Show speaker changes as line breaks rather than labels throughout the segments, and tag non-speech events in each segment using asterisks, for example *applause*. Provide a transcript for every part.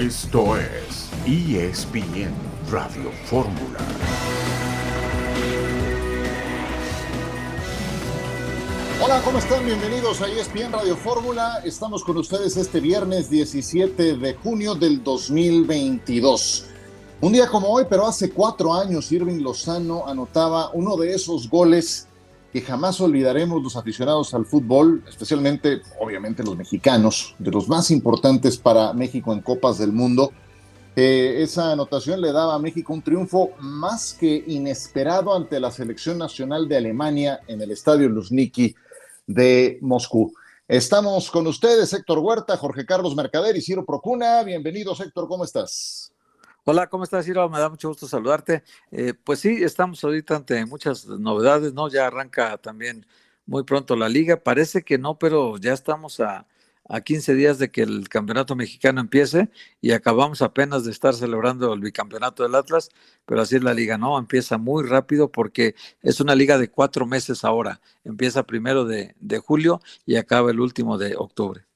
Esto es ESPN Radio Fórmula.
Hola, ¿cómo están? Bienvenidos a ESPN Radio Fórmula. Estamos con ustedes este viernes 17 de junio del 2022. Un día como hoy, pero hace cuatro años, Irving Lozano anotaba uno de esos goles que jamás olvidaremos los aficionados al fútbol, especialmente, obviamente, los mexicanos, de los más importantes para México en Copas del Mundo. Eh, esa anotación le daba a México un triunfo más que inesperado ante la selección nacional de Alemania en el estadio Luzhniki de Moscú. Estamos con ustedes, Héctor Huerta, Jorge Carlos Mercader y Ciro Procuna. Bienvenidos, Héctor, ¿cómo estás?
Hola, ¿cómo estás, Ciro? Me da mucho gusto saludarte. Eh, pues sí, estamos ahorita ante muchas novedades, ¿no? Ya arranca también muy pronto la liga. Parece que no, pero ya estamos a, a 15 días de que el campeonato mexicano empiece y acabamos apenas de estar celebrando el bicampeonato del Atlas, pero así es la liga, ¿no? Empieza muy rápido porque es una liga de cuatro meses ahora. Empieza primero de, julio y acaba el último de octubre.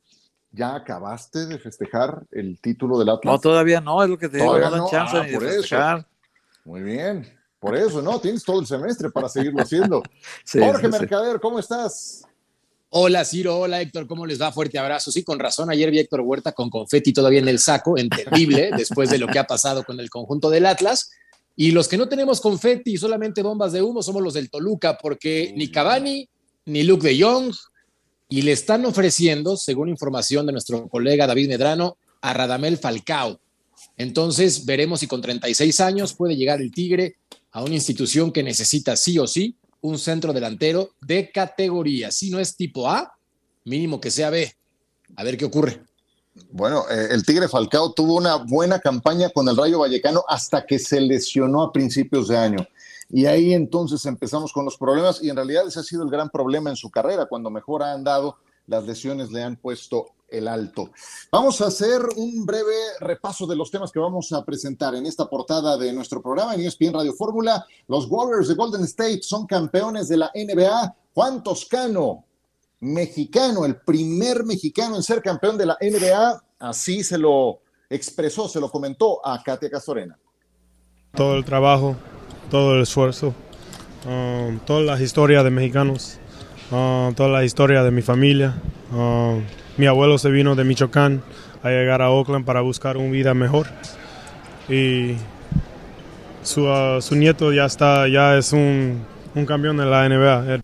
¿Ya acabaste de festejar el título del Atlas?
No, todavía no, es lo que te digo, no dan chance
ah, por Eso. Muy bien, por eso, ¿no? Tienes todo el semestre para seguirlo haciendo. *laughs* Jorge Mercader, ¿cómo estás?
Hola Ciro, hola Héctor, ¿cómo les va? Fuerte abrazo. Sí, con razón, ayer vi Héctor Huerta con confeti todavía en el saco, entendible, *laughs* después de lo que ha pasado con el conjunto del Atlas. Y los que no tenemos confeti y solamente bombas de humo somos los del Toluca, porque ni Cavani ni Luke de Jong, y le están ofreciendo, según información de nuestro colega David Medrano, a Radamel Falcao. Entonces veremos si con 36 años puede llegar el Tigre a una institución que necesita sí o sí un centro delantero de categoría. Si no es tipo A, mínimo que sea B. A ver qué ocurre.
Bueno, eh, el Tigre Falcao tuvo una buena campaña con el Rayo Vallecano hasta que se lesionó a principios de año. Y ahí entonces empezamos con los problemas y en realidad ese ha sido el gran problema en su carrera. Cuando mejor ha andado, las lesiones le han puesto el alto. Vamos a hacer un breve repaso de los temas que vamos a presentar en esta portada de nuestro programa en ESPN Radio Fórmula. Los Warriors de Golden State son campeones de la NBA. Juan Toscano, mexicano, el primer mexicano en ser campeón de la NBA, así se lo expresó, se lo comentó a Katia Castorena.
Todo el trabajo, todo el esfuerzo, um, todas las historias de mexicanos, um, toda la historia de mi familia. Um, mi abuelo se vino de Michoacán a llegar a Oakland para buscar una vida mejor. Y su, uh, su nieto ya está, ya es un, un campeón de la NBA.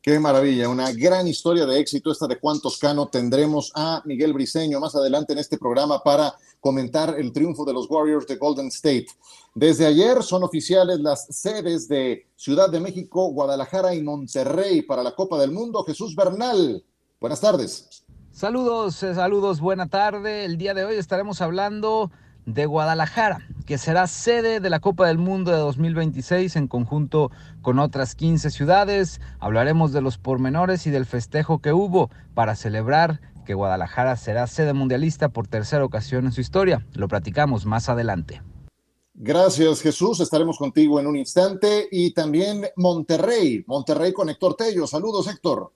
Qué maravilla, una gran historia de éxito esta de Juan Toscano. Tendremos a Miguel Briseño más adelante en este programa para comentar el triunfo de los Warriors de Golden State. Desde ayer son oficiales las sedes de Ciudad de México, Guadalajara y Monterrey para la Copa del Mundo. Jesús Bernal, Buenas tardes.
Saludos, eh, saludos, buena tarde. El día de hoy estaremos hablando de Guadalajara, que será sede de la Copa del Mundo de 2026 en conjunto con otras 15 ciudades. Hablaremos de los pormenores y del festejo que hubo para celebrar que Guadalajara será sede mundialista por tercera ocasión en su historia. Lo platicamos más adelante.
Gracias Jesús, estaremos contigo en un instante. Y también Monterrey, Monterrey con Héctor Tello. Saludos Héctor.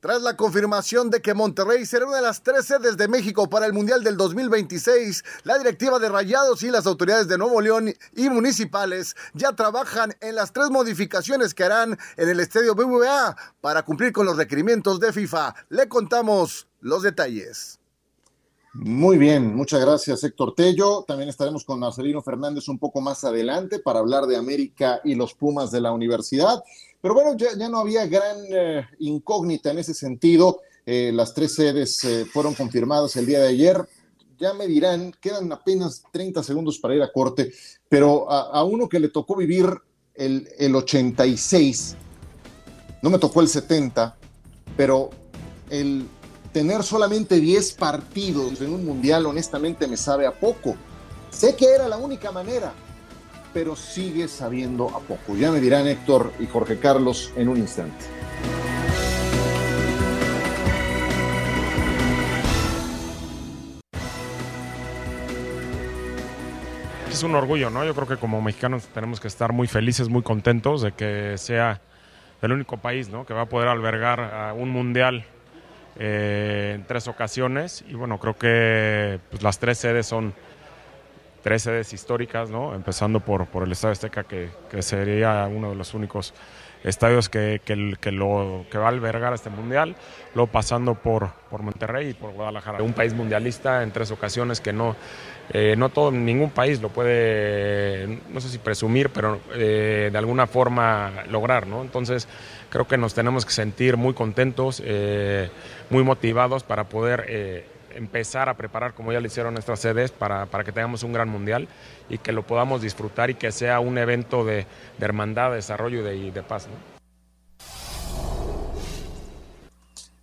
Tras la confirmación de que Monterrey será una de las tres sedes de México para el Mundial del 2026, la directiva de Rayados y las autoridades de Nuevo León y municipales ya trabajan en las tres modificaciones que harán en el estadio BBVA para cumplir con los requerimientos de FIFA. Le contamos los detalles.
Muy bien, muchas gracias Héctor Tello. También estaremos con Marcelino Fernández un poco más adelante para hablar de América y los Pumas de la universidad. Pero bueno, ya, no había gran eh, incógnita en ese sentido. Eh, las tres sedes eh, fueron confirmadas el día de ayer. Ya me dirán, quedan apenas 30 segundos para ir a corte, pero a, uno que le tocó vivir el, el 86, no me tocó el 70, pero el tener solamente 10 partidos en un mundial, honestamente me sabe a poco. Sé que era la única manera, pero sigue sabiendo a poco. Ya me dirán Héctor y Jorge Carlos en un instante.
Es un orgullo, ¿no? Yo creo que como mexicanos tenemos que estar muy felices, muy contentos de que sea el único país, ¿no? Que va a poder albergar un mundial eh, en tres ocasiones y bueno, creo que pues, las tres sedes son tres sedes históricas, ¿no? empezando por, por el Estadio Azteca, que, que sería uno de los únicos estadios que, que, lo, que va a albergar este mundial, luego pasando por, por Monterrey y por Guadalajara. Un país mundialista en tres ocasiones que no, eh, no todo, ningún país lo puede, no sé si presumir, pero eh, de alguna forma lograr, ¿no? Entonces creo que nos tenemos que sentir muy contentos, eh, muy motivados para poder empezar a preparar, como ya lo hicieron nuestras sedes, para, para, que tengamos un gran mundial y que lo podamos disfrutar y que sea un evento de, hermandad, de desarrollo y de, de, paz.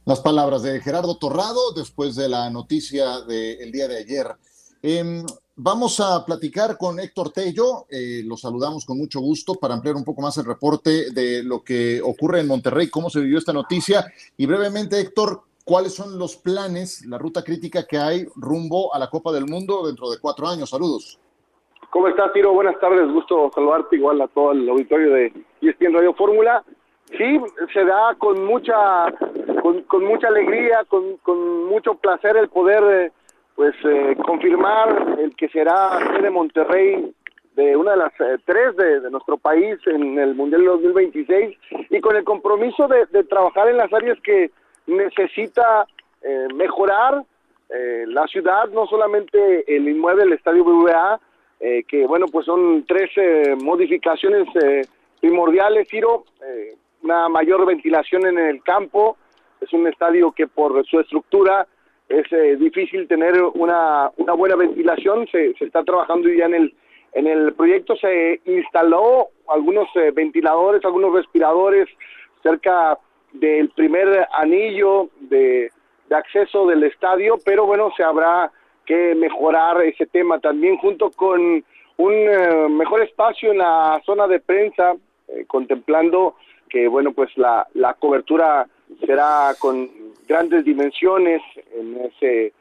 Las palabras de Gerardo Torrado después de la noticia del día de ayer. Eh, vamos a platicar con Héctor Tello, eh, lo saludamos con mucho gusto para ampliar un poco más el reporte de lo que ocurre en Monterrey, cómo se vivió esta noticia y brevemente, Héctor, cuáles son los planes, la ruta crítica que hay rumbo a la Copa del Mundo dentro de cuatro años. Saludos.
¿Cómo estás, Tiro? Buenas tardes, gusto saludarte igual a todo el auditorio de ESPN Radio Fórmula. Sí, se da con mucha, con, mucha alegría, con, mucho placer el poder, eh, pues, eh, confirmar el que será de Monterrey de una de las eh, tres de, nuestro país en el Mundial 2026 y con el compromiso de trabajar en las áreas que necesita eh, mejorar eh, la ciudad, no solamente el inmueble del Estadio BBVA, eh, que bueno, pues son tres modificaciones primordiales, Ciro, una mayor ventilación en el campo, es un estadio que por su estructura es difícil tener una, una buena ventilación, se, se, está trabajando ya en el, en el proyecto, se instaló algunos ventiladores, algunos respiradores cerca del primer anillo de, acceso del estadio, pero bueno, se habrá que mejorar ese tema también junto con un eh, mejor espacio en la zona de prensa, eh, contemplando que bueno, pues la, la cobertura será con grandes dimensiones en ese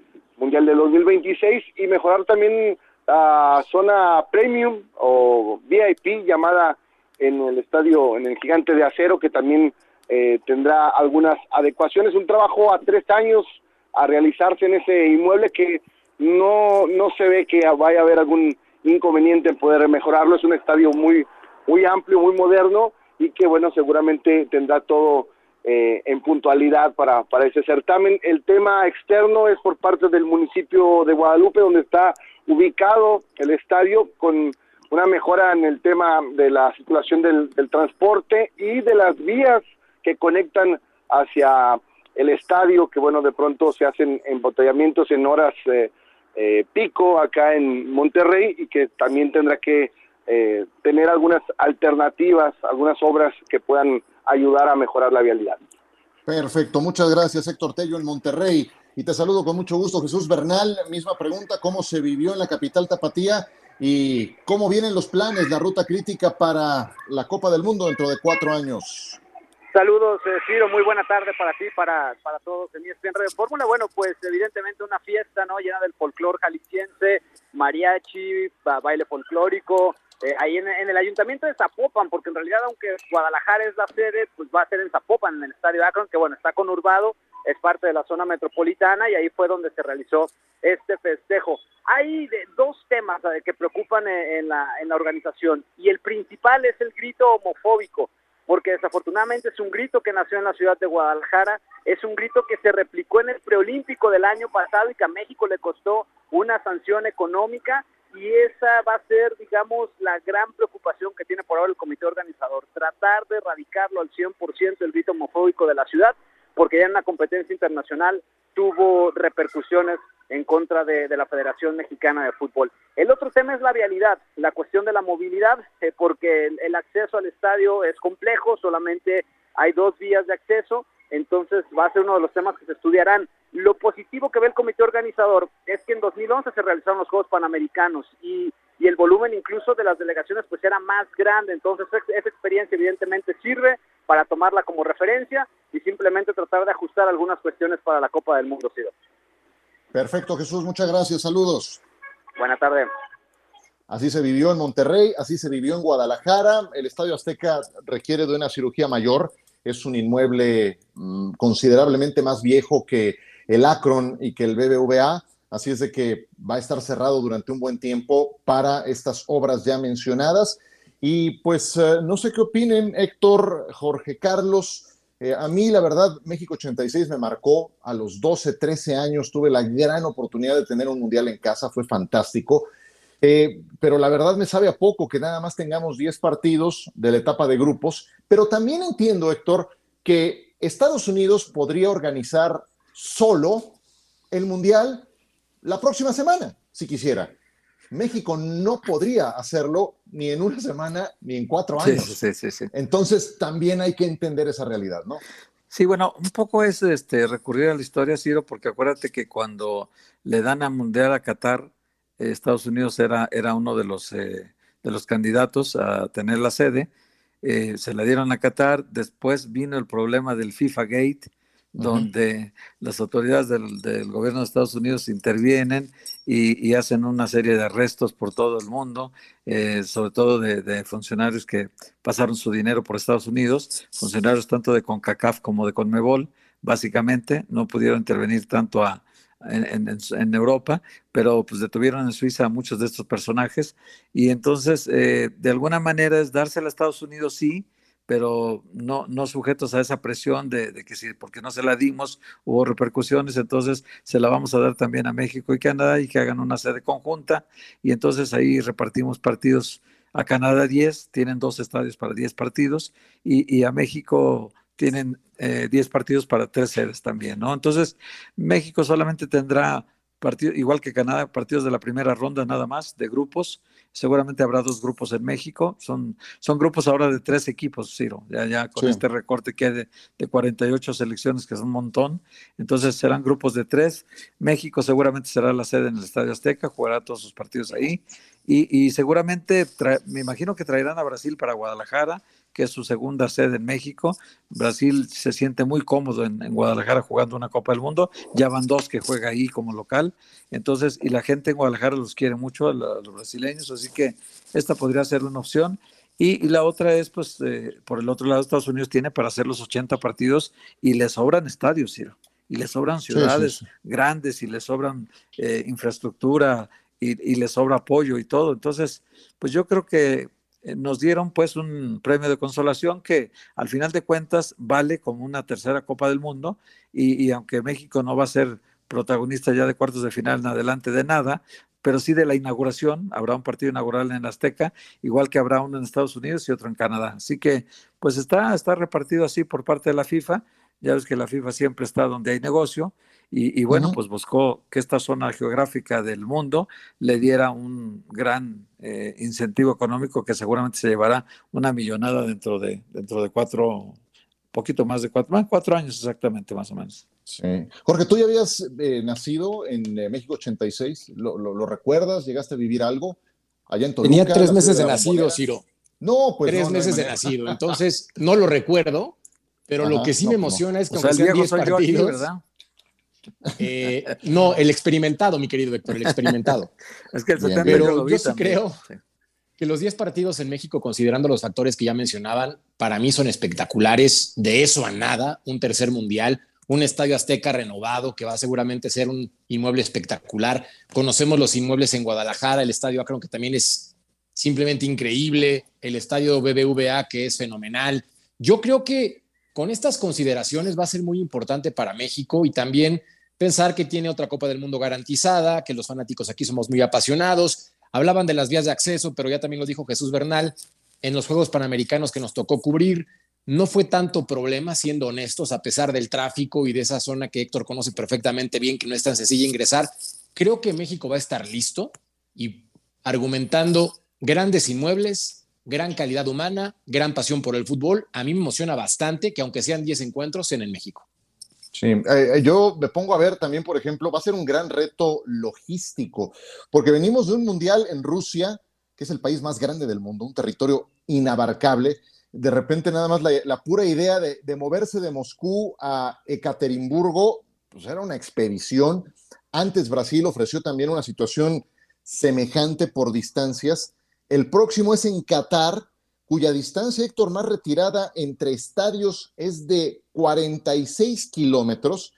Mundial de 2026 y mejorar también la zona premium o VIP llamada en el estadio, en el gigante de acero, que también eh, tendrá algunas adecuaciones, un trabajo a tres años a realizarse en ese inmueble que no, no se ve que vaya a haber algún inconveniente en poder mejorarlo, es un estadio muy, muy amplio, muy moderno y que bueno, seguramente tendrá todo eh, en puntualidad para, para ese certamen. El tema externo es por parte del municipio de Guadalupe, donde está ubicado el estadio con una mejora en el tema de la circulación del, del transporte y de las vías que conectan hacia el estadio, que bueno, de pronto se hacen embotellamientos en horas eh, eh, pico acá en Monterrey y que también tendrá que eh, tener algunas alternativas, algunas obras que puedan ayudar a mejorar la vialidad.
Perfecto, muchas gracias Héctor Tello en Monterrey. Y te saludo con mucho gusto, Jesús Bernal. Misma pregunta, ¿cómo se vivió en la capital tapatía y cómo vienen los planes, la ruta crítica para la Copa del Mundo dentro de cuatro años?
Saludos, eh, Ciro, muy buena tarde para ti, para, para todos en ESPN Radio Fórmula. Bueno, pues evidentemente una fiesta, ¿no? Llena del folclor jalisciense, mariachi, baile folclórico, eh, ahí en, en, el ayuntamiento de Zapopan, porque en realidad aunque Guadalajara es la sede, pues va a ser en Zapopan, en el estadio Akron, que bueno, está conurbado, es parte de la zona metropolitana y ahí fue donde se realizó este festejo. Hay de, dos temas eh, que preocupan en, en, la, en la organización y el principal es el grito homofóbico porque desafortunadamente es un grito que nació en la ciudad de Guadalajara, es un grito que se replicó en el preolímpico del año pasado y que a México le costó una sanción económica y esa va a ser, digamos, la gran preocupación que tiene por ahora el comité organizador, tratar de erradicarlo al 100% el grito homofóbico de la ciudad, porque ya en la competencia internacional tuvo repercusiones en contra de, la Federación Mexicana de Fútbol. El otro tema es la vialidad, la cuestión de la movilidad, eh, porque el, acceso al estadio es complejo, solamente hay dos vías de acceso, entonces va a ser uno de los temas que se estudiarán. Lo positivo que ve el comité organizador es que en 2011 se realizaron los Juegos Panamericanos y, y el volumen incluso de las delegaciones pues era más grande, entonces esa experiencia evidentemente sirve para tomarla como referencia y simplemente tratar de ajustar algunas cuestiones para la Copa del Mundo, Cido.
Perfecto, Jesús, muchas gracias, saludos.
Buenas tardes.
Así se vivió en Monterrey, así se vivió en Guadalajara. El Estadio Azteca requiere de una cirugía mayor. es un inmueble mm, considerablemente más viejo que el Akron y que el BBVA, así es de que va a estar cerrado durante un buen tiempo para estas obras ya mencionadas. Y pues eh, no sé qué opinen Héctor, Jorge Carlos. Eh, a mí, la verdad, México 86 me marcó. A los 12, 13 años tuve la gran oportunidad de tener un mundial en casa, fue fantástico. Eh, pero la verdad me sabe a poco que nada más tengamos 10 partidos de la etapa de grupos. Pero también entiendo, Héctor, que Estados Unidos podría organizar solo el mundial la próxima semana, si quisiera. México no podría hacerlo ni en una semana ni en cuatro años. Sí, sí, sí, Entonces también hay que entender esa realidad, ¿no?
Sí, bueno, un poco es este, recurrir a la historia, Ciro, porque acuérdate que cuando le dan a Mundial a Qatar, eh, Estados Unidos era, era uno de los, eh, de los candidatos a tener la sede, eh, se la dieron a Qatar, después vino el problema del FIFA Gate, donde las autoridades del, gobierno de Estados Unidos intervienen y, hacen una serie de arrestos por todo el mundo, eh, sobre todo de, funcionarios que pasaron su dinero por Estados Unidos, funcionarios tanto de CONCACAF como de CONMEBOL, básicamente, no pudieron intervenir tanto a, en, Europa, pero pues detuvieron en Suiza a muchos de estos personajes y entonces eh, de alguna manera es dársela a Estados Unidos, sí, pero no, no sujetos a esa presión de, que si porque no se la dimos hubo repercusiones, entonces se la vamos a dar también a México y Canadá y que hagan una sede conjunta y entonces ahí repartimos partidos a Canadá 10, tienen dos estadios para 10 partidos y, a México tienen 10 eh, partidos para tres sedes también, ¿no? Entonces México solamente tendrá partidos, igual que Canadá, partidos de la primera ronda nada más, de grupos, Seguramente habrá dos grupos en México. Son, son grupos ahora de tres equipos, Ciro. Ya, ya con este recorte que hay de, de, 48 selecciones, que es un montón. Entonces serán grupos de tres. México seguramente será la sede en el Estadio Azteca, jugará todos sus partidos ahí. Y, y seguramente, me imagino que traerán a Brasil para Guadalajara que es su segunda sede en México. Brasil se siente muy cómodo en, Guadalajara jugando una Copa del Mundo. Ya van dos que juega ahí como local. Entonces, y la gente en Guadalajara los quiere mucho, a, los brasileños, así que esta podría ser una opción. Y, la otra es, pues, eh, por el otro lado, Estados Unidos tiene para hacer los 80 partidos y le sobran estadios, Ciro. Y le sobran ciudades grandes y le sobran eh, infraestructura y, y le sobra apoyo y todo. Entonces, pues yo creo que nos dieron pues un premio de consolación que al final de cuentas vale como una tercera Copa del Mundo y, aunque México no va a ser protagonista ya de cuartos de final en adelante de nada, pero sí de la inauguración, habrá un partido inaugural en Azteca, igual que habrá uno en Estados Unidos y otro en Canadá. Así que pues está, está repartido así por parte de la FIFA, ya ves que la FIFA siempre está donde hay negocio y, bueno, pues buscó que esta zona geográfica del mundo le diera un gran eh, incentivo económico que seguramente se llevará una millonada dentro de, dentro de cuatro, poquito más de cuatro, cuatro años exactamente, más o menos.
Sí. Jorge, tú ya habías eh, nacido en eh, México 86, ¿Lo, ¿Lo, recuerdas? ¿Llegaste a vivir algo allá en Toluca?
Tenía tres meses de, nacido, Ciro.
No, pues
Tres meses de nacido, entonces no lo recuerdo, pero lo que sí me pues emociona es que aunque sean 10 partidos, ¿verdad? Eh, no, el experimentado, mi querido Héctor, el experimentado. *laughs* es que el Pero yo, sí creo que los 10 partidos en México, considerando los factores que ya mencionaban, para mí son espectaculares. De eso a nada, un tercer mundial, un estadio azteca renovado que va a seguramente ser un inmueble espectacular. Conocemos los inmuebles en Guadalajara, el estadio Akron que también es simplemente increíble, el estadio BBVA que es fenomenal. Yo creo que con estas consideraciones va a ser muy importante para México y también pensar que tiene otra Copa del Mundo garantizada, que los fanáticos aquí somos muy apasionados. Hablaban de las vías de acceso, pero ya también lo dijo Jesús Bernal, en los Juegos Panamericanos que nos tocó cubrir, no fue tanto problema, siendo honestos, a pesar del tráfico y de esa zona que Héctor conoce perfectamente bien, que no es tan sencilla ingresar. Creo que México va a estar listo y argumentando grandes inmuebles, gran calidad humana, gran pasión por el fútbol. A mí me emociona bastante que aunque sean 10 encuentros, sean en México.
Sí, eh, eh, yo me pongo a ver también, por ejemplo, va a ser un gran reto logístico, porque venimos de un mundial en Rusia, que es el país más grande del mundo, un territorio inabarcable. De repente nada más la, pura idea de, de, moverse de Moscú a Ekaterimburgo, pues era una expedición. Antes Brasil ofreció también una situación semejante por distancias el próximo es en Qatar, cuya distancia, Héctor, más retirada entre estadios es de 46 kilómetros,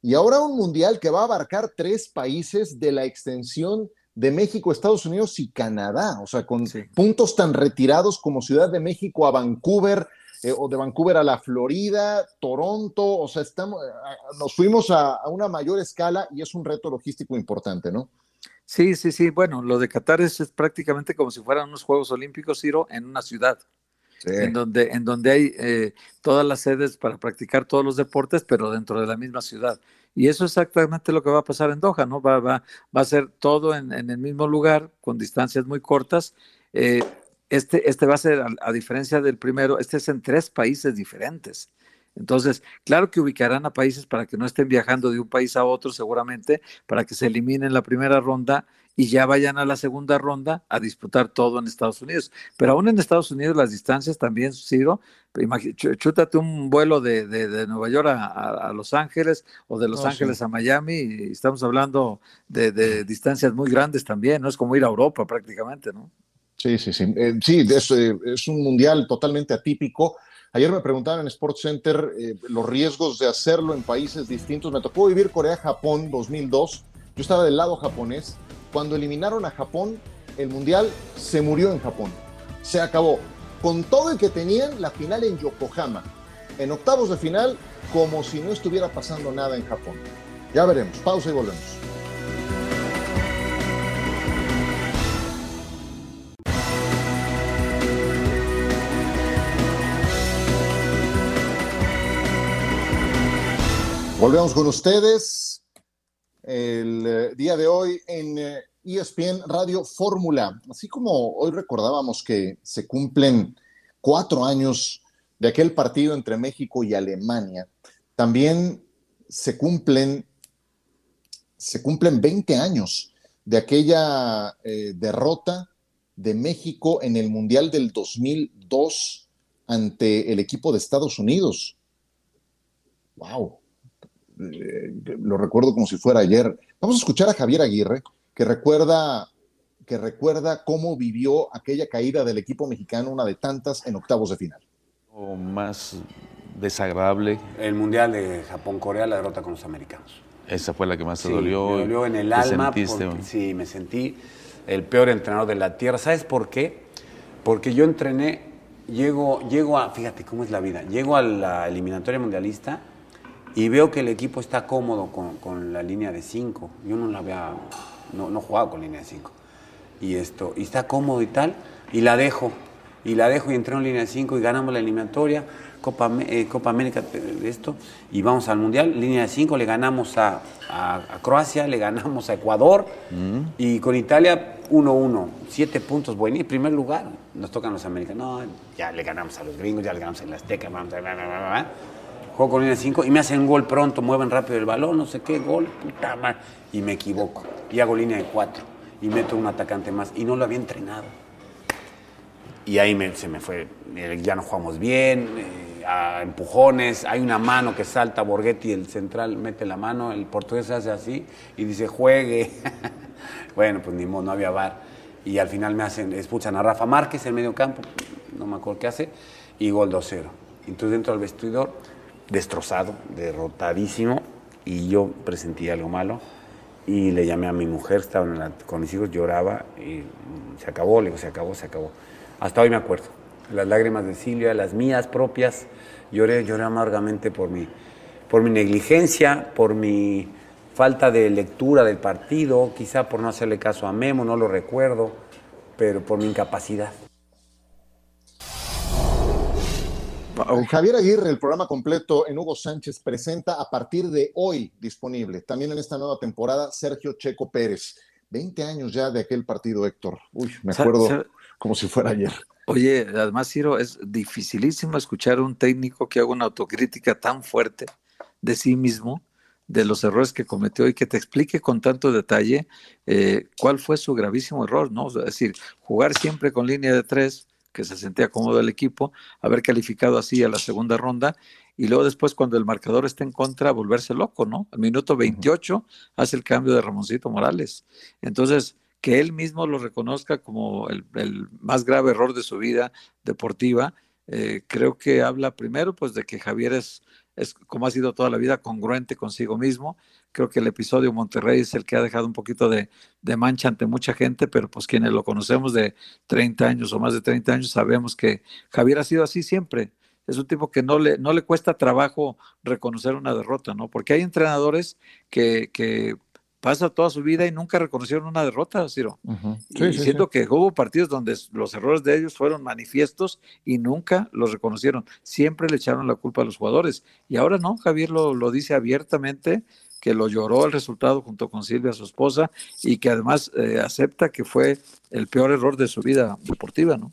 y ahora un mundial que va a abarcar tres países de la extensión de México, Estados Unidos y Canadá, o sea, con puntos tan retirados como Ciudad de México a Vancouver, eh, o de Vancouver a la Florida, Toronto, o sea, estamos, eh, nos fuimos a, a, una mayor escala y es un reto logístico importante, ¿no?
Sí, sí, sí. Bueno, lo de Qatar es, es prácticamente como si fueran unos Juegos Olímpicos, Ciro, en una ciudad. Sí. En, donde, en donde hay eh, todas las sedes para practicar todos los deportes, pero dentro de la misma ciudad. Y eso es exactamente lo que va a pasar en Doha, ¿no? Va, va, va a ser todo en, en el mismo lugar, con distancias muy cortas. Eh, este, este va a ser, a, a, diferencia del primero, este es en tres países diferentes. Entonces, claro que ubicarán a países para que no estén viajando de un país a otro, seguramente, para que se eliminen la primera ronda y ya vayan a la segunda ronda a disputar todo en Estados Unidos. Pero aún en Estados Unidos las distancias también, Ciro, chútate un vuelo de, de, de Nueva York a, a, Los Ángeles o de Los oh, Ángeles sí. a Miami y estamos hablando de, de, distancias muy grandes también, ¿no? Es como ir a Europa prácticamente, ¿no?
Sí, sí, sí. Eh, sí, es, eh, es un mundial totalmente atípico. Ayer me preguntaban en Sports Center eh, los riesgos de hacerlo en países distintos. Me tocó vivir Corea-Japón 2002. Yo estaba del lado japonés. Cuando eliminaron a Japón, el mundial se murió en Japón. Se acabó. Con todo el que tenían, la final en Yokohama. En octavos de final, como si no estuviera pasando nada en Japón. Ya veremos. Pausa y volvemos. Volvemos con ustedes el eh, día de hoy en eh, ESPN Radio Fórmula. Así como hoy recordábamos que se cumplen cuatro años de aquel partido entre México y Alemania, también se cumplen, se cumplen 20 años de aquella eh, derrota de México en el Mundial del 2002 ante el equipo de Estados Unidos. ¡Wow! Eh, lo recuerdo como si fuera ayer. Vamos a escuchar a Javier Aguirre, que recuerda, que recuerda cómo vivió aquella caída del equipo mexicano, una de tantas, en octavos de final.
O más desagradable.
El Mundial de Japón-Corea, la derrota con los americanos.
Esa fue la que más te sí, dolió.
Me dolió en el alma. Porque, sí, me sentí el peor entrenador de la tierra. ¿Sabes por qué? Porque yo entrené, llego, llego a, fíjate cómo es la vida, llego a la eliminatoria mundialista y veo que el equipo está cómodo con, con la línea de 5. Yo no la había, no, no jugaba con línea de 5. Y esto, y está cómodo y tal, y la dejo. Y la dejo y entreno en línea de 5 y ganamos la eliminatoria, Copa, eh, Copa América, esto, y vamos al Mundial, línea de 5, le ganamos a, a, a, Croacia, le ganamos a Ecuador, mm. y con Italia 1-1, 7 puntos, bueno, y en primer lugar nos tocan los americanos, no, ya le ganamos a los gringos, ya le ganamos a la Azteca, vamos a... Juego con línea 5 y me hacen gol pronto, mueven rápido el balón, no sé qué, gol, puta madre. Y me equivoco. Y hago línea de 4 y meto un atacante más y no lo había entrenado. Y ahí se me fue, ya no jugamos bien, eh, a empujones, hay una mano que salta Borghetti, el central mete la mano, el portugués hace así y dice juegue. *laughs* bueno, pues ni modo, no había bar. Y al final me hacen, expulsan a Rafa Márquez en medio campo, no me acuerdo qué hace, y gol 2-0. Entonces dentro del vestidor destrozado, derrotadísimo, y yo presentí algo malo. Y le llamé a mi mujer, estaba la, con mis hijos, lloraba, y se acabó, le digo, se acabó, se acabó. Hasta hoy me acuerdo. Las lágrimas de Silvia, las mías propias, lloré, lloré amargamente por mi, por mi negligencia, por mi falta de lectura del partido, quizá por no hacerle caso a Memo, no lo recuerdo, pero por mi incapacidad.
Javier Aguirre, el programa completo en Hugo Sánchez, presenta a partir de hoy disponible, también en esta nueva temporada, Sergio Checo Pérez. 20 años ya de aquel partido, Héctor. Uy, me acuerdo como si fuera ayer.
Oye, además, Ciro, es dificilísimo escuchar a un técnico que haga una autocrítica tan fuerte de sí mismo, de los errores que cometió y que te explique con tanto detalle eh, cuál fue su gravísimo error, ¿no? Es decir, jugar siempre con línea de tres, que se sentía cómodo el equipo, haber calificado así a la segunda ronda y luego después cuando el marcador está en contra, volverse loco, ¿no? Al minuto 28 hace el cambio de Ramoncito Morales. Entonces, que él mismo lo reconozca como el, más grave error de su vida deportiva, eh, creo que habla primero pues de que Javier es, es, como ha sido toda la vida, congruente consigo mismo. Creo que el episodio Monterrey es el que ha dejado un poquito de, de, mancha ante mucha gente, pero pues quienes lo conocemos de 30 años o más de 30 años sabemos que Javier ha sido así siempre es un tipo que no le, no le cuesta trabajo reconocer una derrota, ¿no? Porque hay entrenadores que, que pasa toda su vida y nunca reconocieron una derrota, Ciro. siento que hubo partidos donde los errores de ellos fueron manifiestos y nunca los reconocieron. Siempre le echaron la culpa a los jugadores. Y ahora no, Javier lo, lo dice abiertamente, que lo lloró el resultado junto con Silvia, su esposa, y que además eh, acepta que fue el peor error de su vida deportiva, ¿no?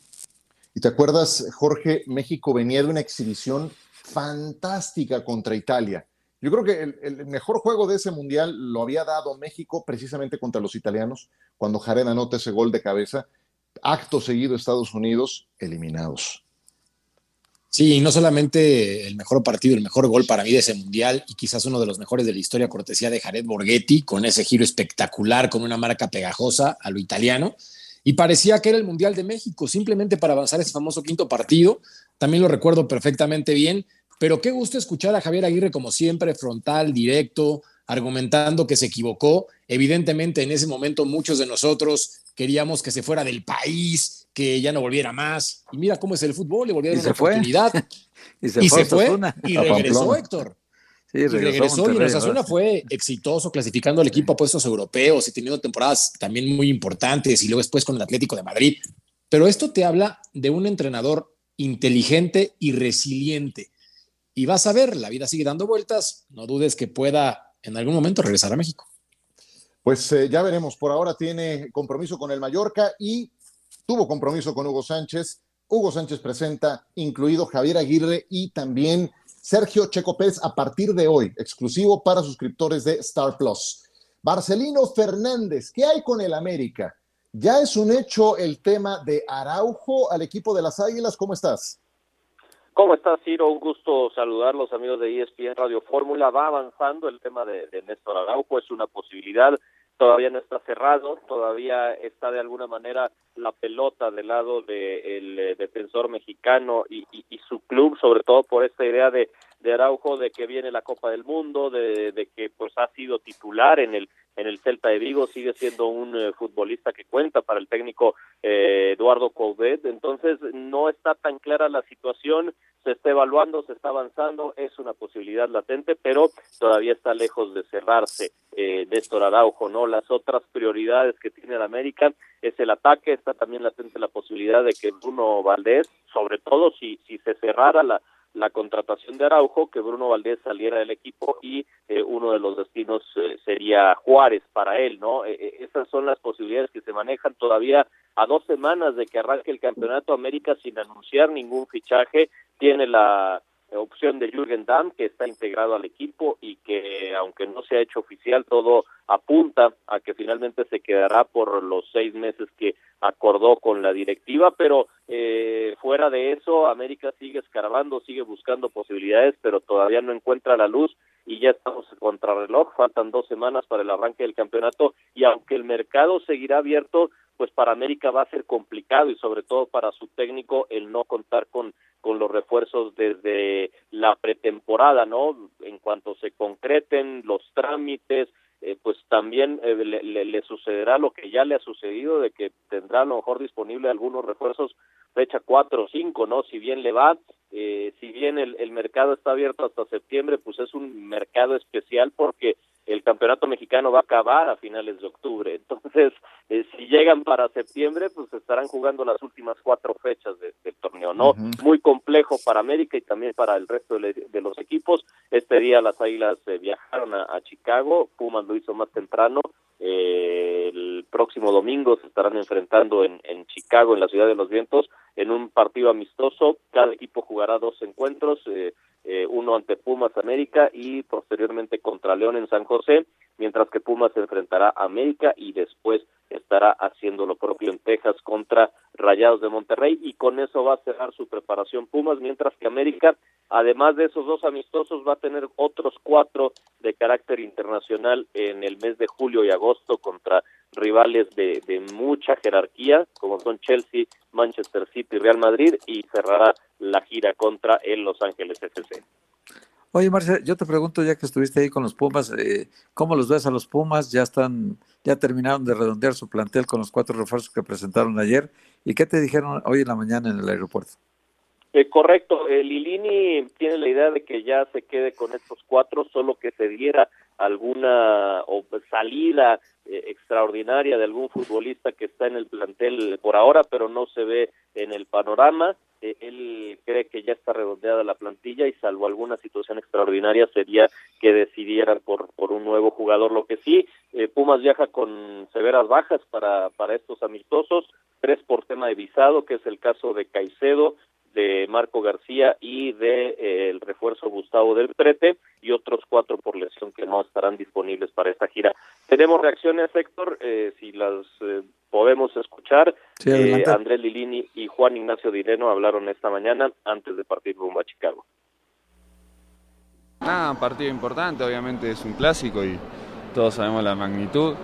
Y te acuerdas, Jorge, México venía de una exhibición fantástica contra Italia. Yo creo que el, mejor juego de ese mundial lo había dado México precisamente contra los italianos, cuando Jared anota ese gol de cabeza. Acto seguido, Estados Unidos eliminados.
Sí, no solamente el mejor partido, el mejor gol para mí de ese mundial y quizás uno de los mejores de la historia, cortesía de Jared Borghetti, con ese giro espectacular, con una marca pegajosa a lo italiano, y parecía que era el Mundial de México, simplemente para avanzar ese famoso quinto partido. También lo recuerdo perfectamente bien, pero qué gusto escuchar a Javier Aguirre como siempre, frontal, directo, argumentando que se equivocó. Evidentemente en ese momento muchos de nosotros queríamos que se fuera del país, que ya no volviera más. Y mira cómo es el fútbol, le volvieron una oportunidad. y se, fue, *laughs* y regresó Héctor y regresó, y en Osasuna fue exitoso clasificando al equipo a puestos europeos y teniendo temporadas también muy importantes y luego después con el Atlético de Madrid. Pero esto te habla de un entrenador inteligente y resiliente. Y vas a ver, la vida sigue dando vueltas, no dudes que pueda en algún momento regresar a México.
Pues eh, ya veremos, por ahora tiene compromiso con el Mallorca y tuvo compromiso con Hugo Sánchez. Hugo Sánchez presenta, incluido Javier Aguirre y también Sergio Checo Pérez a partir de hoy, exclusivo para suscriptores de Star Plus. Marcelino Fernández, ¿qué hay con el América? Ya es un hecho el tema de Araujo al equipo de las Águilas. ¿Cómo estás?
¿Cómo estás, Ciro? Un gusto saludarlos, amigos de ESPN Radio Fórmula. Va avanzando el tema de, de Néstor Araujo, es una posibilidad todavía no está cerrado, todavía está de alguna manera la pelota del lado del eh, defensor mexicano y, su club, sobre todo por esta idea de, de Araujo de que viene la Copa del Mundo, de, que pues ha sido titular en el en el Celta de Vigo, sigue siendo un eh, futbolista que cuenta para el técnico eh, Eduardo Coudet, entonces no está tan clara la situación, se está evaluando, se está avanzando, es una posibilidad latente, pero todavía está lejos de cerrarse eh, Néstor Araujo, ¿no? Las otras prioridades que tiene el América es el ataque, está también latente la posibilidad de que Bruno Valdés, sobre todo si, si se cerrara la, la contratación de Araujo, que Bruno Valdés saliera del equipo y eh, uno de los destinos eh, sería Juárez para él, ¿no? Eh, esas son las posibilidades que se manejan todavía a dos semanas de que arranque el Campeonato América sin anunciar ningún fichaje, tiene la opción de Jürgen Damm, que está integrado al equipo y que, aunque no se ha hecho oficial, todo apunta a que finalmente se quedará por los seis meses que acordó con la directiva, pero eh, fuera de eso, América sigue escarbando, sigue buscando posibilidades, pero todavía no encuentra la luz y ya estamos contra reloj, faltan dos semanas para el arranque del campeonato y aunque el mercado seguirá abierto, pues para América va a ser complicado y sobre todo para su técnico el no contar con con los refuerzos desde la pretemporada, ¿no? En cuanto se concreten los trámites, eh, pues también eh, le, sucederá lo que ya le ha sucedido, de que tendrá a lo mejor disponible algunos refuerzos fecha 4 o 5, ¿no? Si bien le va, eh, si bien el, el mercado está abierto hasta septiembre, pues es un mercado especial porque el campeonato mexicano va a acabar a finales de octubre. Entonces, *laughs* eh, si llegan para septiembre, pues estarán jugando las últimas cuatro fechas del torneo, ¿no? Muy complejo para América y también para el resto de, los equipos. Este día las Águilas eh, viajaron a, Chicago, Pumas lo hizo más temprano. Eh, el próximo domingo se estarán enfrentando en, en Chicago, en la Ciudad de los Vientos, en un partido amistoso. Cada equipo jugará dos encuentros. Eh, uno ante Pumas América y posteriormente contra León en San José, mientras que Pumas se enfrentará a América y después estará haciendo lo propio en Texas contra Rayados de Monterrey y con eso va a cerrar su preparación Pumas, mientras que América, además de esos dos amistosos, va a tener otros cuatro de carácter internacional en el mes de julio y agosto contra rivales de, de mucha jerarquía, como son Chelsea, Manchester City, Real Madrid, y cerrará la gira contra el Los Ángeles FC.
Oye, Marcia, yo te pregunto, ya que estuviste ahí con los Pumas, eh, ¿cómo los ves a los Pumas? Ya están, ya terminaron de redondear su plantel con los cuatro refuerzos que presentaron ayer. ¿Y qué te dijeron hoy en la mañana en el aeropuerto?
Eh, correcto, eh, Lilini tiene la idea de que ya se quede con estos cuatro, solo que se diera alguna salida eh, extraordinaria de algún futbolista que está en el plantel por ahora, pero no se ve en el panorama. Eh, él cree que ya está redondeada la plantilla y salvo alguna situación extraordinaria sería que decidieran por, por un nuevo jugador. Lo que sí, eh, Pumas viaja con severas bajas para, para estos amistosos, tres por tema de visado, que es el caso de Caicedo, de Marco García y de eh, el refuerzo Gustavo del Prete y otros cuatro por lesión que no estarán disponibles para esta gira. Tenemos reacciones, Héctor, eh, si las eh, podemos escuchar. Andrés Lilini y Juan Ignacio Direno hablaron esta mañana antes de partir rumbo a Chicago.
Nada, un partido importante, obviamente es un clásico y todos sabemos la magnitud.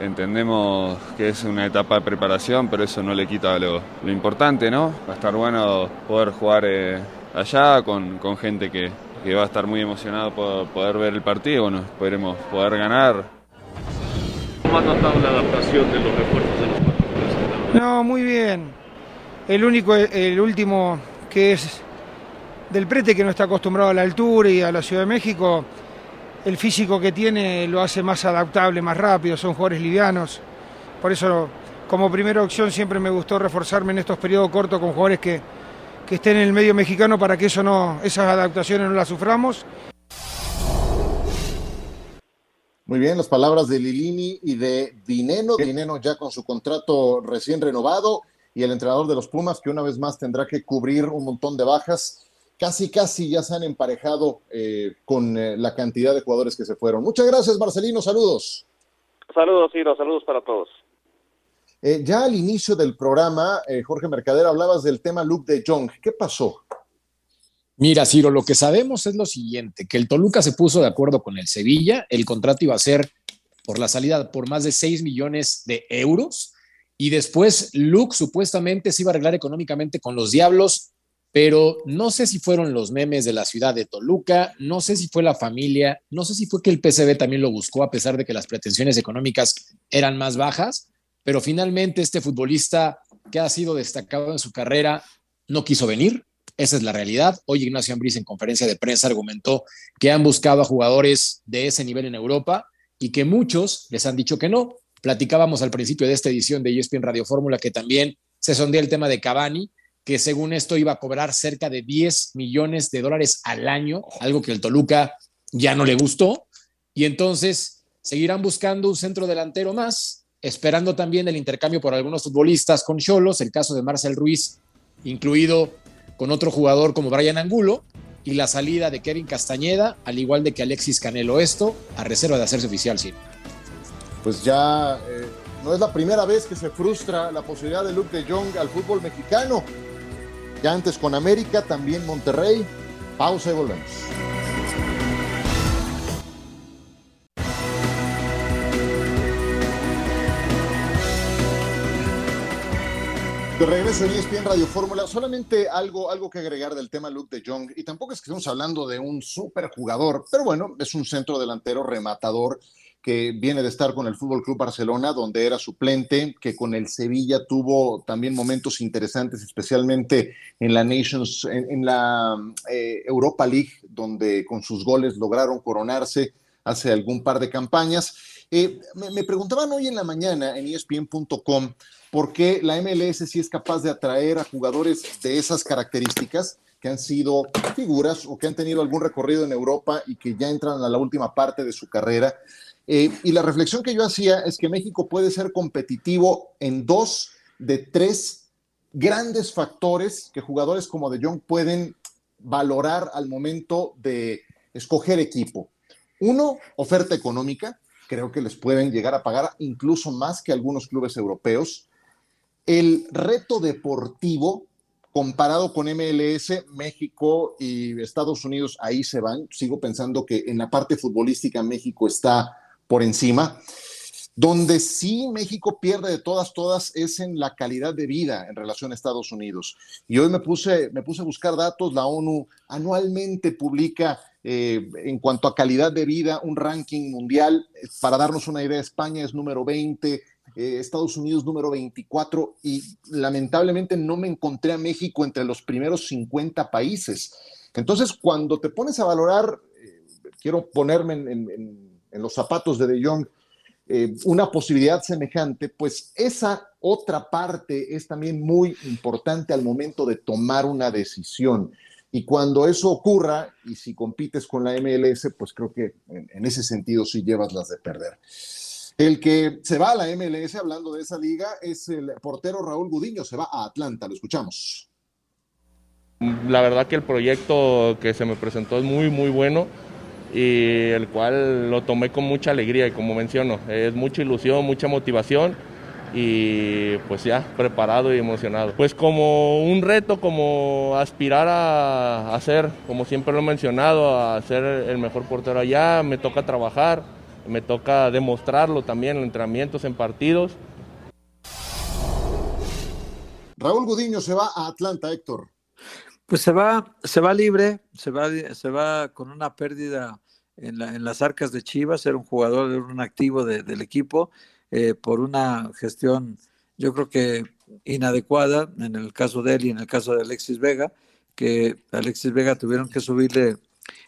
Entendemos que es una etapa de preparación, pero eso no le quita lo, importante, ¿no? Va a estar bueno poder jugar eh, allá con, gente que, va a estar muy emocionado por poder ver el partido. Bueno, esperemos poder ganar.
¿Cómo ha notado la adaptación de los refuerzos de los cuatro
No, muy bien. El único, el último que es del prete que no está acostumbrado a la altura y a la Ciudad de México el físico que tiene lo hace más adaptable, más rápido, son jugadores livianos. Por eso, como primera opción, siempre me gustó reforzarme en estos periodos cortos con jugadores que, que estén en el medio mexicano para que eso no, esas adaptaciones no las suframos.
Muy bien, las palabras de Lilini y de Dineno. Dineno ya con su contrato recién renovado y el entrenador de los Pumas que una vez más tendrá que cubrir un montón de bajas casi, casi ya se han emparejado eh, con eh, la cantidad de jugadores que se fueron. Muchas gracias, Marcelino. Saludos.
Saludos, Ciro. Saludos para todos.
Eh, ya al inicio del programa, Jorge Mercader, hablabas del tema Luke de Jong. ¿Qué pasó?
Mira, Ciro, lo que sabemos es lo siguiente, que el Toluca se puso de acuerdo con el Sevilla, el contrato iba a ser por la salida por más de 6 millones de euros, y después Luke supuestamente se iba a arreglar económicamente con los Diablos pero no sé si fueron los memes de la ciudad de Toluca, no sé si fue la familia, no sé si fue que el PCB también lo buscó a pesar de que las pretensiones económicas eran más bajas, pero finalmente este futbolista que ha sido destacado en su carrera no quiso venir, esa es la realidad. Hoy Ignacio Ambriz en conferencia de prensa argumentó que han buscado a jugadores de ese nivel en Europa y que muchos les han dicho que no. Platicábamos al principio de esta edición de ESPN Radio Fórmula que también se sondea el tema de Cavani que según esto iba a cobrar cerca de 10 millones de dólares al año, algo que el Toluca ya no le gustó. Y entonces seguirán buscando un centro delantero más, esperando también el intercambio por algunos futbolistas con Cholos, el caso de Marcel Ruiz, incluido con otro jugador como Brian Angulo, y la salida de Kevin Castañeda, al igual de que Alexis Canelo, esto a reserva de hacerse oficial, sí.
Pues ya eh, no es la primera vez que se frustra la posibilidad de Luke de Jong al fútbol mexicano. Ya antes con América, también Monterrey. Pausa y volvemos. De regreso en ESPN Radio Fórmula, solamente algo, algo que agregar del tema Luke de Jong, y tampoco es que estemos hablando de un super jugador, pero bueno, es un centro delantero rematador que viene de estar con el Fútbol Club Barcelona, donde era suplente, que con el Sevilla tuvo también momentos interesantes, especialmente en la Nations, en, la eh, Europa League, donde con sus goles lograron coronarse hace algún par de campañas. Eh, me, me, preguntaban hoy en la mañana en ESPN.com por qué la MLS sí es capaz de atraer a jugadores de esas características que han sido figuras o que han tenido algún recorrido en Europa y que ya entran a la última parte de su carrera. Eh, y la reflexión que yo hacía es que México puede ser competitivo en dos de tres grandes factores que jugadores como De Jong pueden valorar al momento de escoger equipo. Uno, oferta económica. Creo que les pueden llegar a pagar incluso más que algunos clubes europeos. El reto deportivo, comparado con MLS, México y Estados Unidos, ahí se van. Sigo pensando que en la parte futbolística México está por encima. Donde sí México pierde de todas, todas es en la calidad de vida en relación a Estados Unidos. Y hoy me puse, me puse a buscar datos. La ONU anualmente publica eh, en cuanto a calidad de vida un ranking mundial. Para darnos una idea, España es número 20, eh, Estados Unidos número 24 y lamentablemente no me encontré a México entre los primeros 50 países. Entonces, cuando te pones a valorar, eh, quiero ponerme en, los zapatos de De Jong, eh, una posibilidad semejante, pues esa otra parte es también muy importante al momento de tomar una decisión. Y cuando eso ocurra, y si compites con la MLS, pues creo que en, ese sentido sí llevas las de perder. El que se va a la MLS, hablando de esa liga, es el portero Raúl Gudiño, se va a Atlanta, lo escuchamos.
La verdad que el proyecto que se me presentó es muy, muy bueno y el cual lo tomé con mucha alegría y como menciono, es mucha ilusión, mucha motivación y pues ya preparado y emocionado. Pues como un reto, como aspirar a, ser, como siempre lo he mencionado, a ser el mejor portero allá, me toca trabajar, me toca demostrarlo también en entrenamientos, en partidos.
Raúl Gudiño se va a Atlanta, Héctor.
Pues se va, se va libre, se va, se va con una pérdida en, en las arcas de Chivas, era un jugador, era un activo del equipo, eh, por una gestión, yo creo que inadecuada, en el caso de él y en el caso de Alexis Vega, que Alexis Vega tuvieron que subirle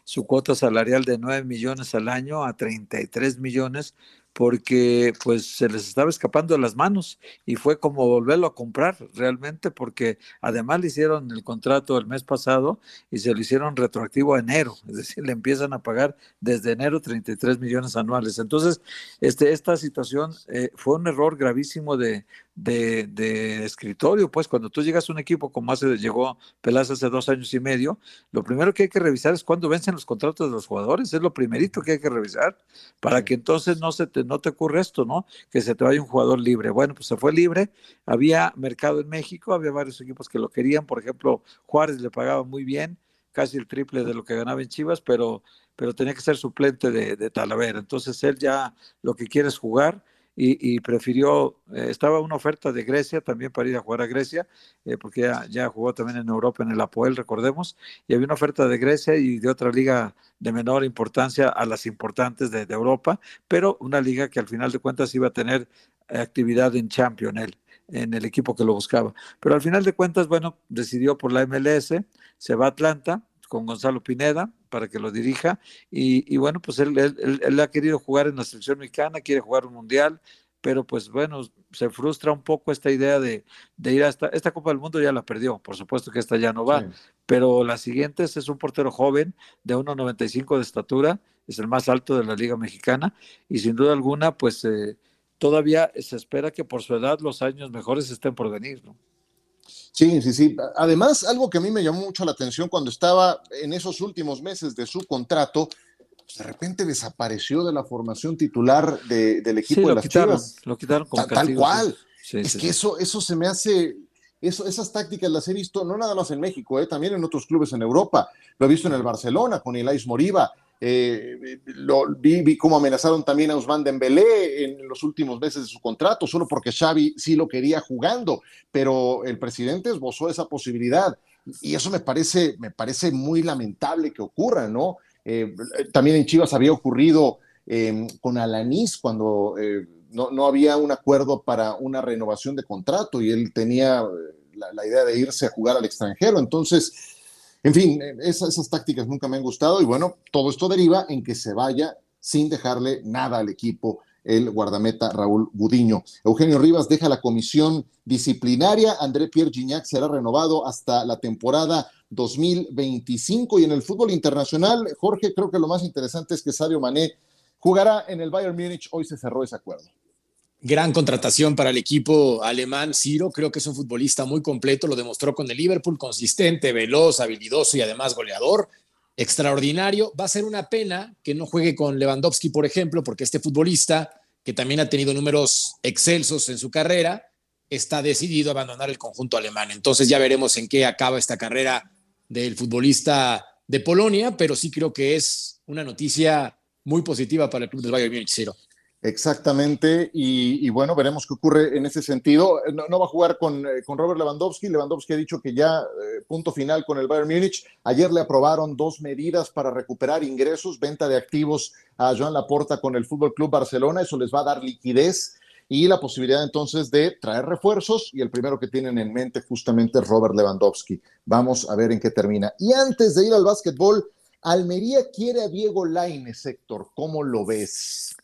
su cuota salarial de 9 millones al año a 33 millones porque pues se les estaba escapando de las manos y fue como volverlo a comprar realmente porque además le hicieron el contrato el mes pasado y se lo hicieron retroactivo a enero, es decir, le empiezan a pagar desde enero 33 millones anuales. Entonces, este, esta situación eh, fue un error gravísimo de, de, escritorio, pues cuando tú llegas a un equipo como hace, llegó Peláez hace dos años y medio, lo primero que hay que revisar es cuándo vencen los contratos de los jugadores, es lo primerito que hay que revisar, para que entonces no se te, no te ocurra esto, ¿no? Que se te vaya un jugador libre. Bueno, pues se fue libre, había mercado en México, había varios equipos que lo querían, por ejemplo, Juárez le pagaba muy bien, casi el triple de lo que ganaba en Chivas, pero, pero tenía que ser suplente de, de Talavera. Entonces él ya lo que quiere es jugar y, prefirió, eh, estaba una oferta de Grecia también para ir a jugar a Grecia, eh, porque ya, ya, jugó también en Europa en el Apoel, recordemos, y había una oferta de Grecia y de otra liga de menor importancia a las importantes de, Europa, pero una liga que al final de cuentas iba a tener actividad en Champions, él, en el equipo que lo buscaba. Pero al final de cuentas, bueno, decidió por la MLS, se va a Atlanta con Gonzalo Pineda, para que lo dirija. Y, bueno, pues él, él, ha querido jugar en la selección mexicana, quiere jugar un mundial, pero pues bueno, se frustra un poco esta idea de, ir a esta, esta Copa del Mundo ya la perdió, por supuesto que esta ya no va, pero la siguiente es un portero joven de 1,95 de estatura, es el más alto de la Liga Mexicana y sin duda alguna, pues eh, todavía se espera que por su edad los años mejores estén por venir, ¿no?
Sí, sí, sí. Además, algo que a mí me llamó mucho la atención cuando estaba en esos últimos meses de su contrato, pues de repente desapareció de la formación titular del equipo de las Chivas.
Lo quitaron como
tal, cual. es que eso, eso se me hace, eso, esas tácticas las he visto no nada más en México, eh, también en otros clubes en Europa. Lo he visto en el Barcelona con Ilais Moriba. Eh, lo, vi, vi, cómo amenazaron también a Usman Dembélé en los últimos meses de su contrato, solo porque Xavi sí lo quería jugando, pero el presidente esbozó esa posibilidad y eso me parece, me parece muy lamentable que ocurra, ¿no? Eh, también en Chivas había ocurrido em, con Alanis cuando eh, no, no, había un acuerdo para una renovación de contrato y él tenía la idea de irse a jugar al extranjero, entonces en fin, esas, tácticas nunca me han gustado y bueno, todo esto deriva en que se vaya sin dejarle nada al equipo el guardameta Raúl Gudiño. Eugenio Rivas deja la comisión disciplinaria, André Pierre Gignac será renovado hasta la temporada 2025 y en el fútbol internacional, Jorge, creo que lo más interesante es que Sadio Mané jugará en el Bayern Múnich, hoy se cerró ese acuerdo.
Gran contratación para el equipo alemán. Ciro, creo que es un futbolista muy completo, lo demostró con el Liverpool, consistente, veloz, habilidoso y además goleador. Extraordinario. Va a ser una pena que no juegue con Lewandowski, por ejemplo, porque este futbolista, que también ha tenido números excelsos en su carrera, está decidido a abandonar el conjunto alemán. Entonces ya veremos en qué acaba esta carrera del futbolista de Polonia, pero sí creo que es una noticia muy positiva para el club del Bayern Múnich.
Exactamente, y, bueno, veremos qué ocurre en ese sentido. No, va a jugar con, eh, con, Robert Lewandowski. Lewandowski ha dicho que ya eh, punto final con el Bayern Múnich. Ayer le aprobaron dos medidas para recuperar ingresos, venta de activos a Joan Laporta con el Fútbol Club Barcelona. Eso les va a dar liquidez y la posibilidad entonces de traer refuerzos. Y el primero que tienen en mente justamente es Robert Lewandowski. Vamos a ver en qué termina. Y antes de ir al básquetbol, Almería quiere a Diego Lainez, Héctor. ¿Cómo lo ves?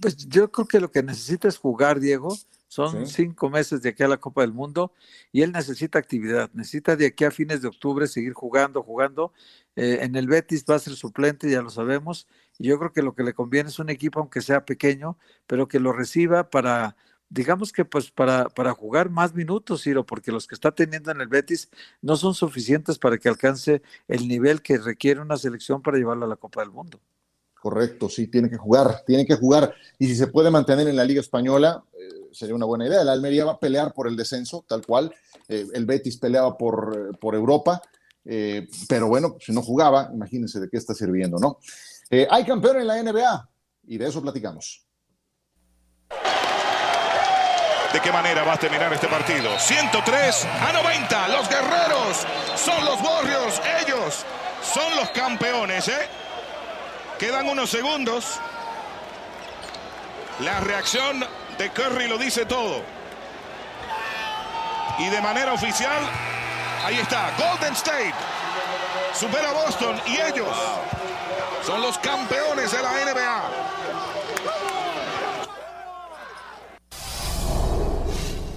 Pues yo creo que lo que necesita es jugar, Diego. Son cinco meses de aquí a la Copa del Mundo y él necesita actividad, necesita de aquí a fines de octubre seguir jugando, jugando. Eh, en el Betis va a ser suplente, ya lo sabemos, y yo creo que lo que le conviene es un equipo, aunque sea pequeño, pero que lo reciba para, digamos que pues para, para jugar más minutos, Ciro, porque los que está teniendo en el Betis no son suficientes para que alcance el nivel que requiere una selección para llevarlo a la Copa del Mundo.
Correcto, sí, tiene que jugar, tiene que jugar. Y si se puede mantener en la Liga Española, eh, sería una buena idea. El Almería va a pelear por el descenso, tal cual. Eh, el Betis peleaba por, eh, por Europa, pero bueno, si no jugaba, imagínense de qué está sirviendo, ¿no? hay campeón en la NBA y de eso platicamos.
¿De qué manera va a terminar este partido? 103 a 90. Los guerreros son los Warriors. Ellos son los campeones, ¿eh? Quedan unos segundos. La reacción de Curry lo dice todo. Y de manera oficial, ahí está, Golden State supera a Boston y ellos son los campeones de la NBA.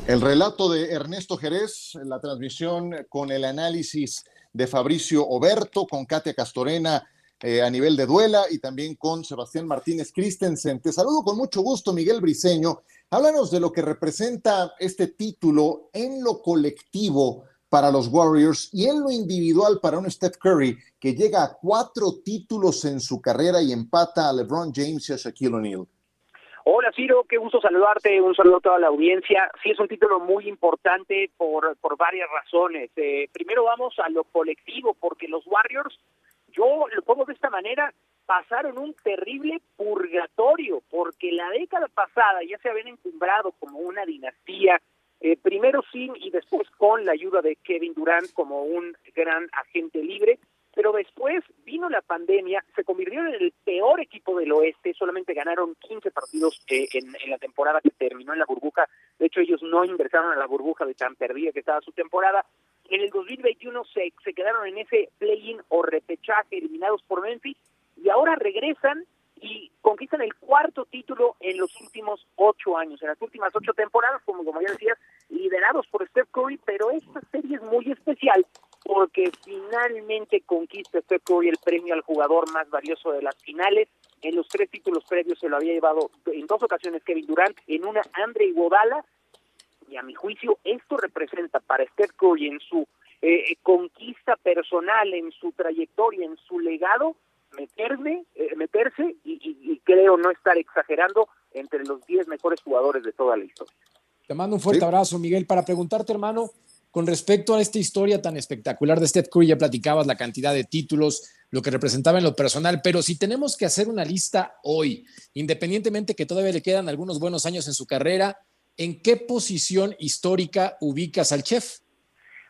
El relato de Ernesto Jerez, la transmisión con el análisis de Fabricio Oberto, con Katia Castorena eh, a nivel de duela y también con Sebastián Martínez Christensen. Te saludo con mucho gusto, Miguel Briceño. Háblanos de lo que representa este título en lo colectivo para los Warriors y en lo individual para un Steph Curry que llega a cuatro títulos en su carrera y empata a LeBron James y a Shaquille O'Neal.
Hola Ciro, qué gusto saludarte, un saludo a toda la audiencia. Sí, es un título muy importante por, por varias razones. Eh, primero vamos a lo colectivo, porque los Warriors yo lo pongo de esta manera, pasaron un terrible purgatorio, porque la década pasada ya se habían encumbrado como una dinastía, eh, primero sin y después con la ayuda de Kevin Durant como un gran agente libre, pero después vino la pandemia, se convirtieron en el peor equipo del oeste, solamente ganaron 15 partidos eh, en, en, la temporada que terminó en la burbuja, de hecho ellos no ingresaron a la burbuja de tan perdida que estaba su temporada, en el 2021 se, se quedaron en ese play-in o repechaje eliminados por Memphis y ahora regresan y conquistan el cuarto título en los últimos ocho años, en las últimas ocho temporadas, como, como ya decías, liderados por Steph Curry, pero esta serie es muy especial porque finalmente conquista Steph Curry el premio al jugador más valioso de las finales. En los tres títulos previos se lo había llevado en dos ocasiones Kevin Durant, en una Andre Iguodala y a mi juicio esto representa para Steph Curry en su eh, conquista personal, en su trayectoria, en su legado, meterme, eh, meterse y, creo no estar exagerando entre los 10 mejores jugadores de toda la historia.
Te mando un fuerte abrazo, Miguel, para preguntarte, hermano, con respecto a esta historia tan espectacular de Steph Curry, ya platicabas la cantidad de títulos, lo que representaba en lo personal, pero si tenemos que hacer una lista hoy, independientemente que todavía le quedan algunos buenos años en su carrera, ¿en qué posición histórica ubicas al chef?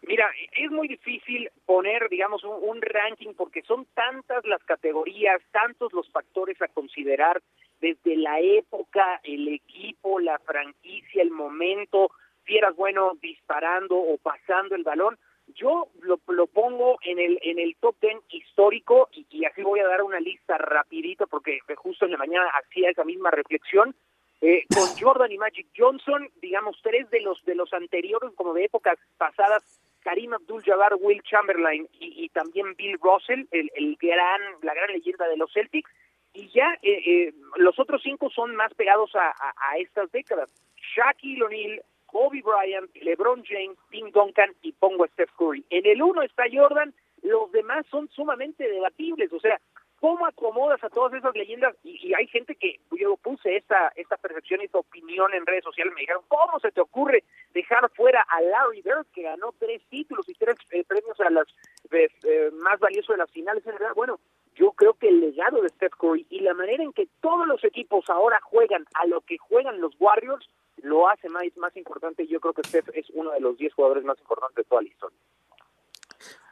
Mira, es muy difícil poner, digamos, un, ranking porque son tantas las categorías, tantos los factores a considerar desde la época, el equipo, la franquicia, el momento, si eras bueno disparando o pasando el balón. Yo lo, pongo en el en el top ten histórico y, y, así voy a dar una lista rapidita porque justo en la mañana hacía esa misma reflexión eh, con Jordan y Magic Johnson, digamos tres de los de los anteriores, como de épocas pasadas, Karim Abdul-Jabbar, Will Chamberlain y, también Bill Russell, el, gran la gran leyenda de los Celtics, y ya eh, eh, los otros cinco son más pegados a, a, estas décadas. Shaquille O'Neal, Kobe Bryant, LeBron James, Tim Duncan y pongo a Steph Curry. En el uno está Jordan, los demás son sumamente debatibles, o sea, ¿Cómo acomodas a todas esas leyendas? Y, hay gente que yo puse esta, esta percepción y esta opinión en redes sociales, me dijeron, ¿cómo se te ocurre dejar fuera a Larry Bird, que ganó tres títulos y tres eh, premios a las eh, eh, más valiosos de las finales? Bueno, yo creo que el legado de Steph Curry y la manera en que todos los equipos ahora juegan a lo que juegan los Warriors lo hace más, más importante. Yo creo que Steph es uno de los 10 jugadores más importantes de toda la historia.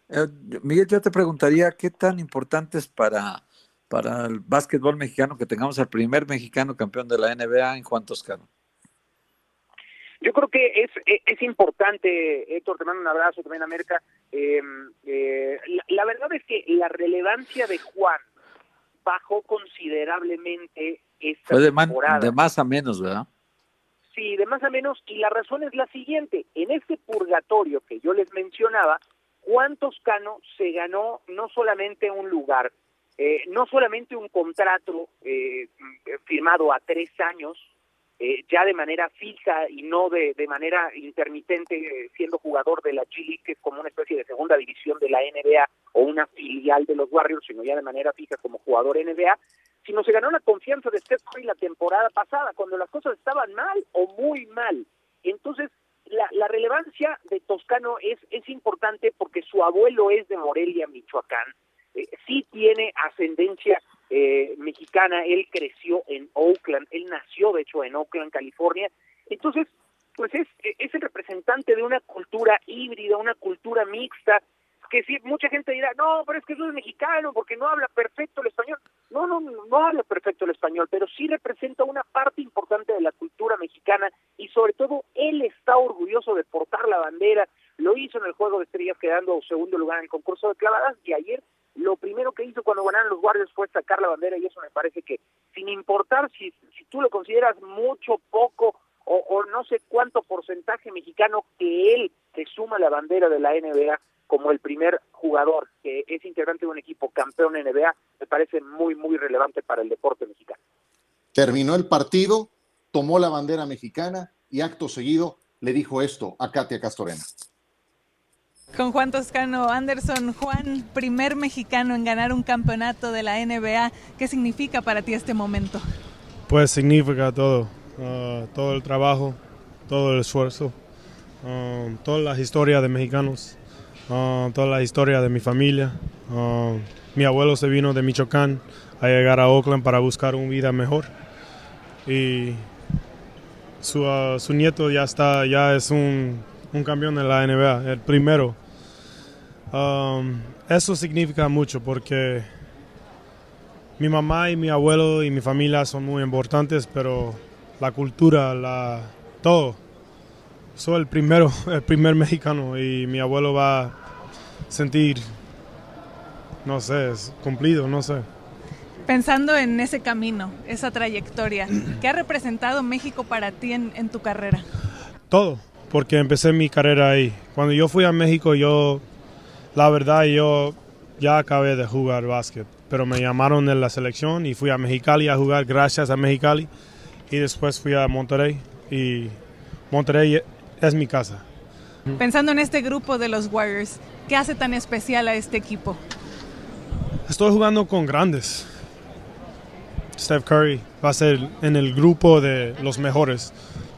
Eh, Miguel, yo te preguntaría, ¿qué tan importante es para, para el básquetbol mexicano que tengamos al primer mexicano campeón de la NBA en Juan Toscano?
Yo creo que es, es, importante, Héctor, te mando un abrazo también, América. Eh, eh, la, verdad es que la relevancia de Juan bajó considerablemente esta
Fue de,
temporada.
de más a menos, ¿verdad?
Sí, de más a menos, y la razón es la siguiente. En este purgatorio que yo les mencionaba, Juan Toscano se ganó no solamente un lugar, eh, no solamente un contrato eh, firmado a tres años, eh, ya de manera fija y no de, manera intermitente, eh, siendo jugador de la League, que es como una especie de segunda división de la NBA o una filial de los Warriors, sino ya de manera fija como jugador NBA, sino se ganó la confianza de Steph Curry la temporada pasada, cuando las cosas estaban mal o muy mal. Entonces, la, la relevancia de Toscano es, es importante porque su abuelo es de Morelia, Michoacán, eh, sí tiene ascendencia eh, mexicana, él creció en Oakland, él nació de hecho en Oakland, California, entonces pues es, es el representante de una cultura híbrida, una cultura mixta, que sí, mucha gente dirá, no, pero es que no es mexicano porque no habla perfecto el español. No, no, no habla perfecto el español, pero sí representa una parte importante de la cultura mexicana y sobre todo él está orgulloso de portar la bandera. Lo hizo en el Juego de Estrellas quedando segundo lugar en el concurso de clavadas y ayer lo primero que hizo cuando ganaron los guardias fue sacar la bandera y eso me parece que sin importar si, si tú lo consideras mucho, poco o, o no sé cuánto porcentaje mexicano que él te suma la bandera de la NBA como el primer jugador que es integrante de un equipo campeón NBA, me parece muy, muy relevante para el deporte mexicano.
Terminó el partido, tomó la bandera mexicana y acto seguido le dijo esto a Katia Castorena.
Con Juan Toscano Anderson, Juan, primer mexicano en ganar un campeonato de la NBA, ¿qué significa para ti este momento?
Pues significa todo, uh, todo el trabajo, todo el esfuerzo, um, toda la historia de mexicanos, uh, toda la historia de mi familia. Uh, mi abuelo se vino de Michoacán a llegar a Oakland para buscar una vida mejor y su, su nieto ya está, ya es un, un campeón de la NBA, el primero. Eso significa mucho porque mi mamá y mi abuelo y mi familia son muy importantes, pero la cultura, la, todo. Soy el primero, el primer mexicano y mi abuelo va a sentir, no sé, cumplido, no sé.
Pensando en ese camino, esa trayectoria, *clears throat* ¿qué ha representado México para ti en, en tu carrera?
Todo, porque empecé mi carrera ahí. Cuando yo fui a México, yo, la verdad, yo ya acabé de jugar básquet, pero me llamaron de la selección y fui a Mexicali a jugar gracias a Mexicali y después fui a Monterrey y Monterrey es mi casa.
Pensando en este grupo de los Warriors, ¿qué hace tan especial a este equipo?
Estoy jugando con grandes. Steph Curry va a ser en el grupo de los mejores.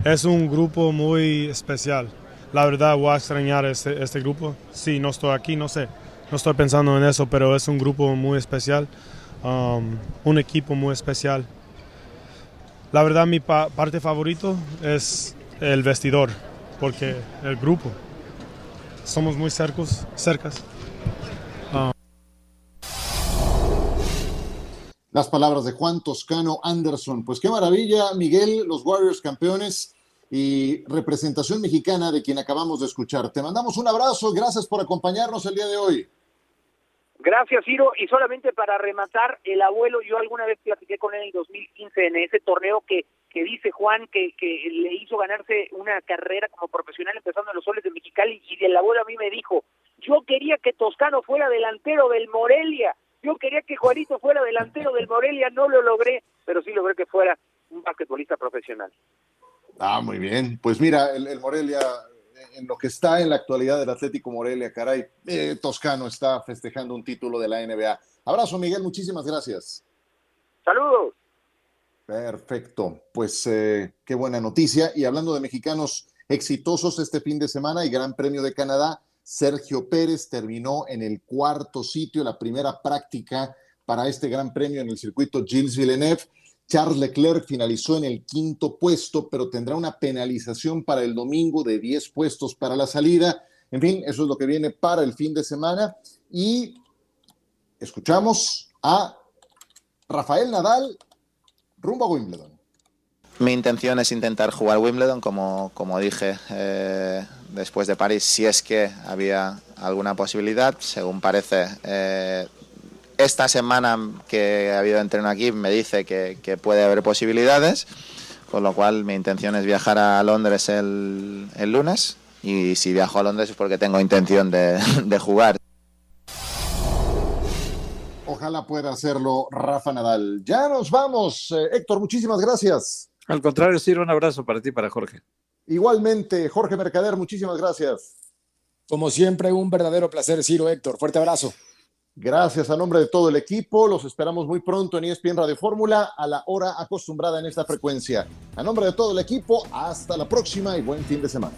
Es un grupo muy especial. La verdad voy a extrañar este, este grupo. Sí, no estoy aquí, no sé. No estoy pensando en eso, pero es un grupo muy especial. Um, un equipo muy especial. La verdad mi pa parte favorito es el vestidor, porque el grupo. Somos muy cercos, cercas. Um,
Las palabras de Juan Toscano Anderson. Pues qué maravilla, Miguel, los Warriors campeones y representación mexicana de quien acabamos de escuchar. Te mandamos un abrazo, gracias por acompañarnos el día de hoy.
Gracias, Ciro. Y solamente para rematar, el abuelo, yo alguna vez platiqué con él en el 2015 en ese torneo que, que dice Juan que, que le hizo ganarse una carrera como profesional empezando en los soles de Mexicali y del abuelo a mí me dijo, yo quería que Toscano fuera delantero del Morelia, yo quería que Juanito fuera delantero del Morelia, no lo logré, pero sí logré que fuera un basquetbolista profesional.
Ah, muy bien. Pues mira, el, el Morelia, en lo que está en la actualidad del Atlético Morelia, caray, eh, Toscano está festejando un título de la NBA. Abrazo, Miguel, muchísimas gracias.
Saludos.
Perfecto, pues eh, qué buena noticia. Y hablando de mexicanos exitosos este fin de semana y Gran Premio de Canadá, Sergio Pérez terminó en el cuarto sitio, la primera práctica para este gran premio en el circuito Gilles Villeneuve. Charles Leclerc finalizó en el quinto puesto, pero tendrá una penalización para el domingo de 10 puestos para la salida. En fin, eso es lo que viene para el fin de semana. Y escuchamos a Rafael Nadal rumbo Wimbledon.
Mi intención es intentar jugar Wimbledon, como, como dije eh, después de París, si es que había alguna posibilidad. Según parece, eh, esta semana que ha habido entreno aquí me dice que, que, puede haber posibilidades, con lo cual mi intención es viajar a Londres el, el lunes y si viajo a Londres es porque tengo intención de, *laughs* de jugar.
Ojalá pueda hacerlo Rafa Nadal. Ya nos vamos. Eh, Héctor, muchísimas gracias.
Al contrario, Ciro, un abrazo para ti, para Jorge.
Igualmente, Jorge Mercader, muchísimas gracias.
Como siempre, un verdadero placer, Ciro, Héctor. Fuerte abrazo.
Gracias a nombre de todo el equipo. Los esperamos muy pronto en ESPN Radio Fórmula a la hora acostumbrada en esta frecuencia. A nombre de todo el equipo, hasta la próxima y buen fin de semana.